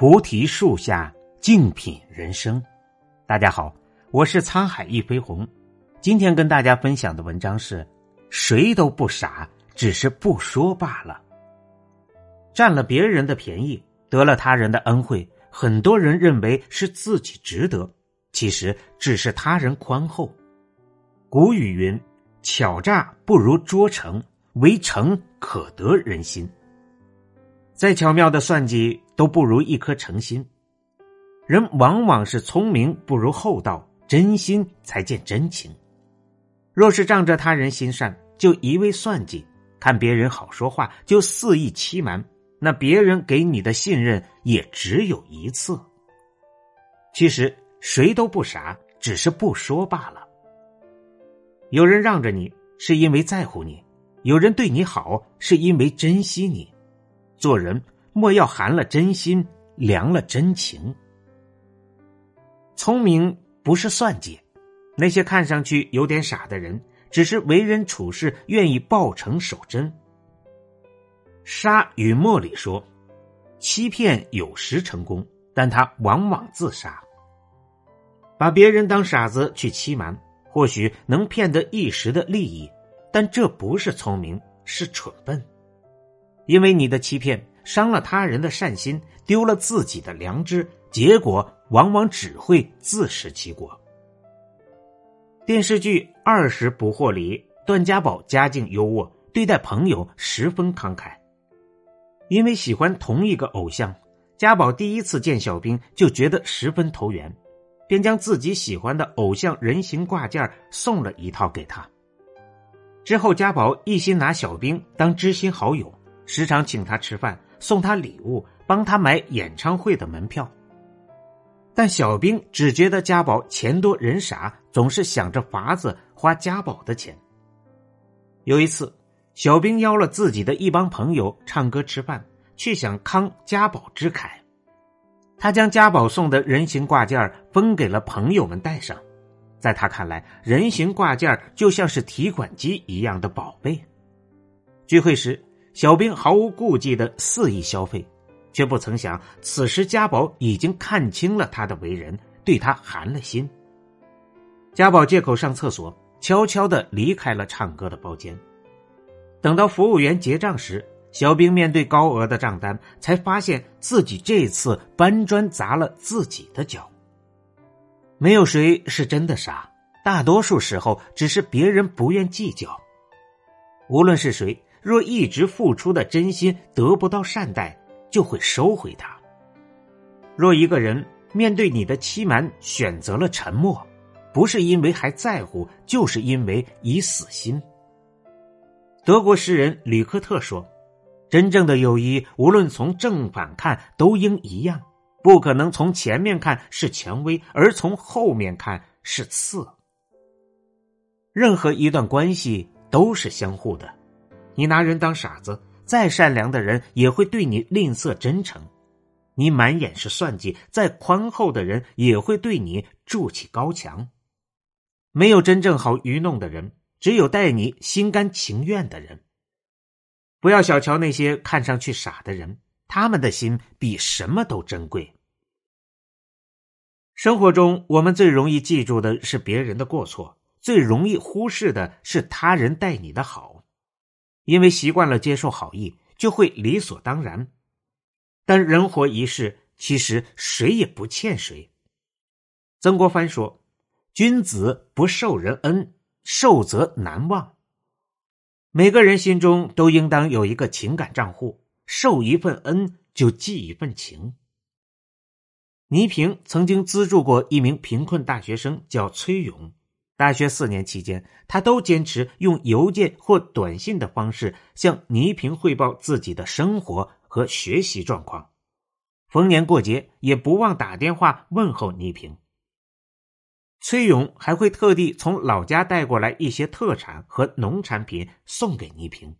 菩提树下，静品人生。大家好，我是沧海一飞鸿。今天跟大家分享的文章是：谁都不傻，只是不说罢了。占了别人的便宜，得了他人的恩惠，很多人认为是自己值得，其实只是他人宽厚。古语云：“巧诈不如拙诚，唯诚可得人心。”再巧妙的算计都不如一颗诚心。人往往是聪明不如厚道，真心才见真情。若是仗着他人心善就一味算计，看别人好说话就肆意欺瞒，那别人给你的信任也只有一次。其实谁都不傻，只是不说罢了。有人让着你是因为在乎你，有人对你好是因为珍惜你。做人莫要寒了真心，凉了真情。聪明不是算计，那些看上去有点傻的人，只是为人处事愿意抱诚守真。沙与茉莉说：“欺骗有时成功，但他往往自杀。把别人当傻子去欺瞒，或许能骗得一时的利益，但这不是聪明，是蠢笨。”因为你的欺骗伤了他人的善心，丢了自己的良知，结果往往只会自食其果。电视剧《二十不惑》里，段家宝家境优渥，对待朋友十分慷慨。因为喜欢同一个偶像，家宝第一次见小兵就觉得十分投缘，便将自己喜欢的偶像人形挂件送了一套给他。之后，家宝一心拿小兵当知心好友。时常请他吃饭，送他礼物，帮他买演唱会的门票。但小兵只觉得家宝钱多人傻，总是想着法子花家宝的钱。有一次，小兵邀了自己的一帮朋友唱歌吃饭，却想慷家宝之慨。他将家宝送的人形挂件分给了朋友们戴上，在他看来，人形挂件就像是提款机一样的宝贝。聚会时。小兵毫无顾忌的肆意消费，却不曾想，此时家宝已经看清了他的为人，对他寒了心。家宝借口上厕所，悄悄的离开了唱歌的包间。等到服务员结账时，小兵面对高额的账单，才发现自己这次搬砖砸了自己的脚。没有谁是真的傻，大多数时候只是别人不愿计较。无论是谁。若一直付出的真心得不到善待，就会收回它。若一个人面对你的欺瞒选择了沉默，不是因为还在乎，就是因为已死心。德国诗人吕克特说：“真正的友谊，无论从正反看，都应一样，不可能从前面看是蔷薇，而从后面看是刺。任何一段关系都是相互的。”你拿人当傻子，再善良的人也会对你吝啬真诚；你满眼是算计，再宽厚的人也会对你筑起高墙。没有真正好愚弄的人，只有待你心甘情愿的人。不要小瞧那些看上去傻的人，他们的心比什么都珍贵。生活中，我们最容易记住的是别人的过错，最容易忽视的是他人待你的好。因为习惯了接受好意，就会理所当然。但人活一世，其实谁也不欠谁。曾国藩说：“君子不受人恩，受则难忘。”每个人心中都应当有一个情感账户，受一份恩就记一份情。倪萍曾经资助过一名贫困大学生，叫崔勇。大学四年期间，他都坚持用邮件或短信的方式向倪萍汇报自己的生活和学习状况，逢年过节也不忘打电话问候倪萍。崔勇还会特地从老家带过来一些特产和农产品送给倪萍。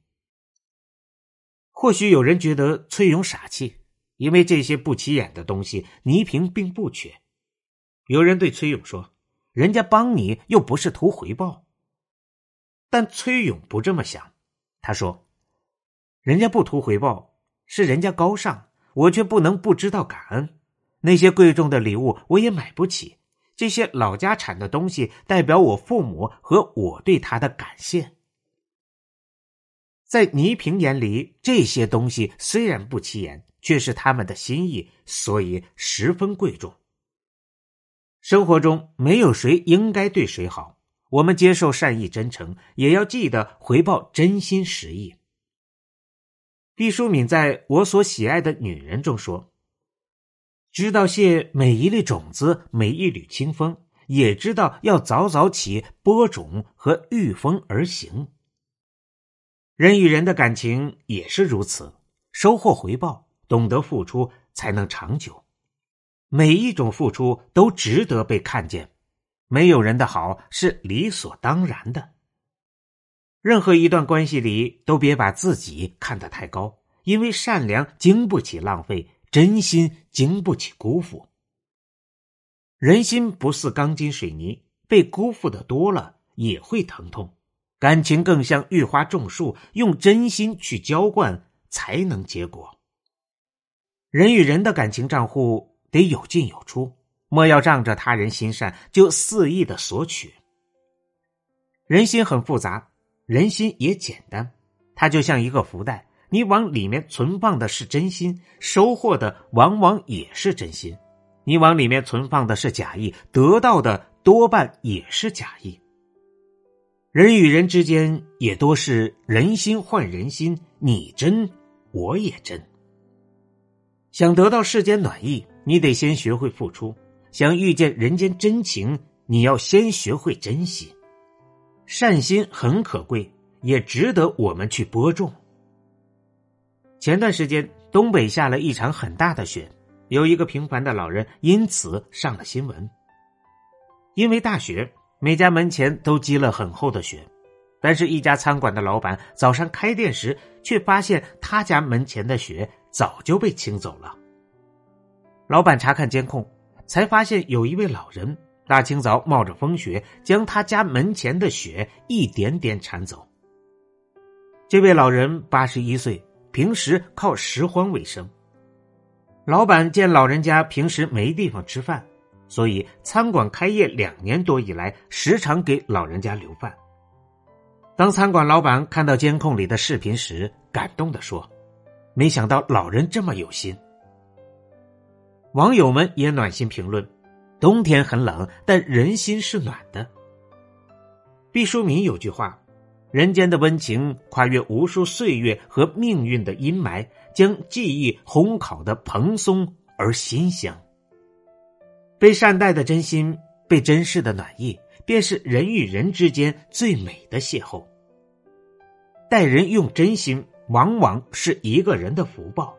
或许有人觉得崔勇傻气，因为这些不起眼的东西倪萍并不缺。有人对崔勇说。人家帮你又不是图回报，但崔勇不这么想。他说：“人家不图回报，是人家高尚，我却不能不知道感恩。那些贵重的礼物我也买不起，这些老家产的东西代表我父母和我对他的感谢。在倪萍眼里，这些东西虽然不起眼，却是他们的心意，所以十分贵重。生活中没有谁应该对谁好，我们接受善意真诚，也要记得回报真心实意。毕淑敏在我所喜爱的女人中说：“知道谢每一粒种子，每一缕清风，也知道要早早起播种和御风而行。人与人的感情也是如此，收获回报，懂得付出，才能长久。”每一种付出都值得被看见，没有人的好是理所当然的。任何一段关系里，都别把自己看得太高，因为善良经不起浪费，真心经不起辜负。人心不似钢筋水泥，被辜负的多了也会疼痛。感情更像育花种树，用真心去浇灌，才能结果。人与人的感情账户。得有进有出，莫要仗着他人心善就肆意的索取。人心很复杂，人心也简单，它就像一个福袋，你往里面存放的是真心，收获的往往也是真心；你往里面存放的是假意，得到的多半也是假意。人与人之间也多是人心换人心，你真我也真。想得到世间暖意。你得先学会付出，想遇见人间真情，你要先学会珍惜。善心很可贵，也值得我们去播种。前段时间，东北下了一场很大的雪，有一个平凡的老人因此上了新闻。因为大雪，每家门前都积了很厚的雪，但是，一家餐馆的老板早上开店时，却发现他家门前的雪早就被清走了。老板查看监控，才发现有一位老人大清早冒着风雪将他家门前的雪一点点铲走。这位老人八十一岁，平时靠拾荒为生。老板见老人家平时没地方吃饭，所以餐馆开业两年多以来，时常给老人家留饭。当餐馆老板看到监控里的视频时，感动的说：“没想到老人这么有心。”网友们也暖心评论：“冬天很冷，但人心是暖的。”毕淑敏有句话：“人间的温情跨越无数岁月和命运的阴霾，将记忆烘烤的蓬松而馨香。被善待的真心，被珍视的暖意，便是人与人之间最美的邂逅。待人用真心，往往是一个人的福报。”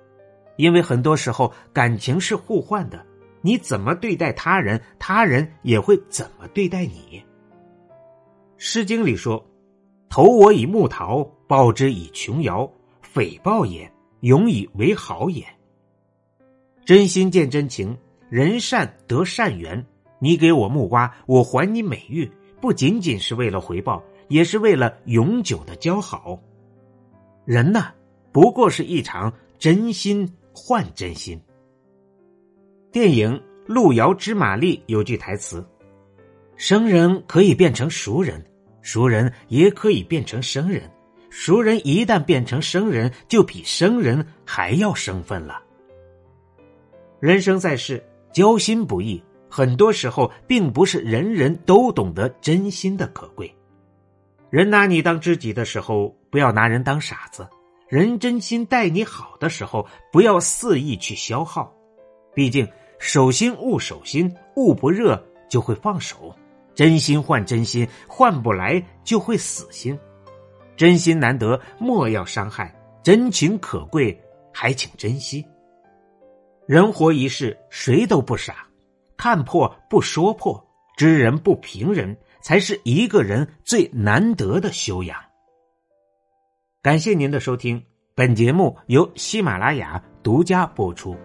因为很多时候感情是互换的，你怎么对待他人，他人也会怎么对待你。《诗经》里说：“投我以木桃，报之以琼瑶，匪报也，永以为好也。”真心见真情，人善得善缘。你给我木瓜，我还你美玉，不仅仅是为了回报，也是为了永久的交好。人呢，不过是一场真心。换真心。电影《路遥知马力》有句台词：“生人可以变成熟人，熟人也可以变成生人。熟人一旦变成生人，就比生人还要生分了。”人生在世，交心不易，很多时候并不是人人都懂得真心的可贵。人拿你当知己的时候，不要拿人当傻子。人真心待你好的时候，不要肆意去消耗，毕竟手心捂手心，捂不热就会放手。真心换真心，换不来就会死心。真心难得，莫要伤害；真情可贵，还请珍惜。人活一世，谁都不傻，看破不说破，知人不评人，才是一个人最难得的修养。感谢您的收听，本节目由喜马拉雅独家播出。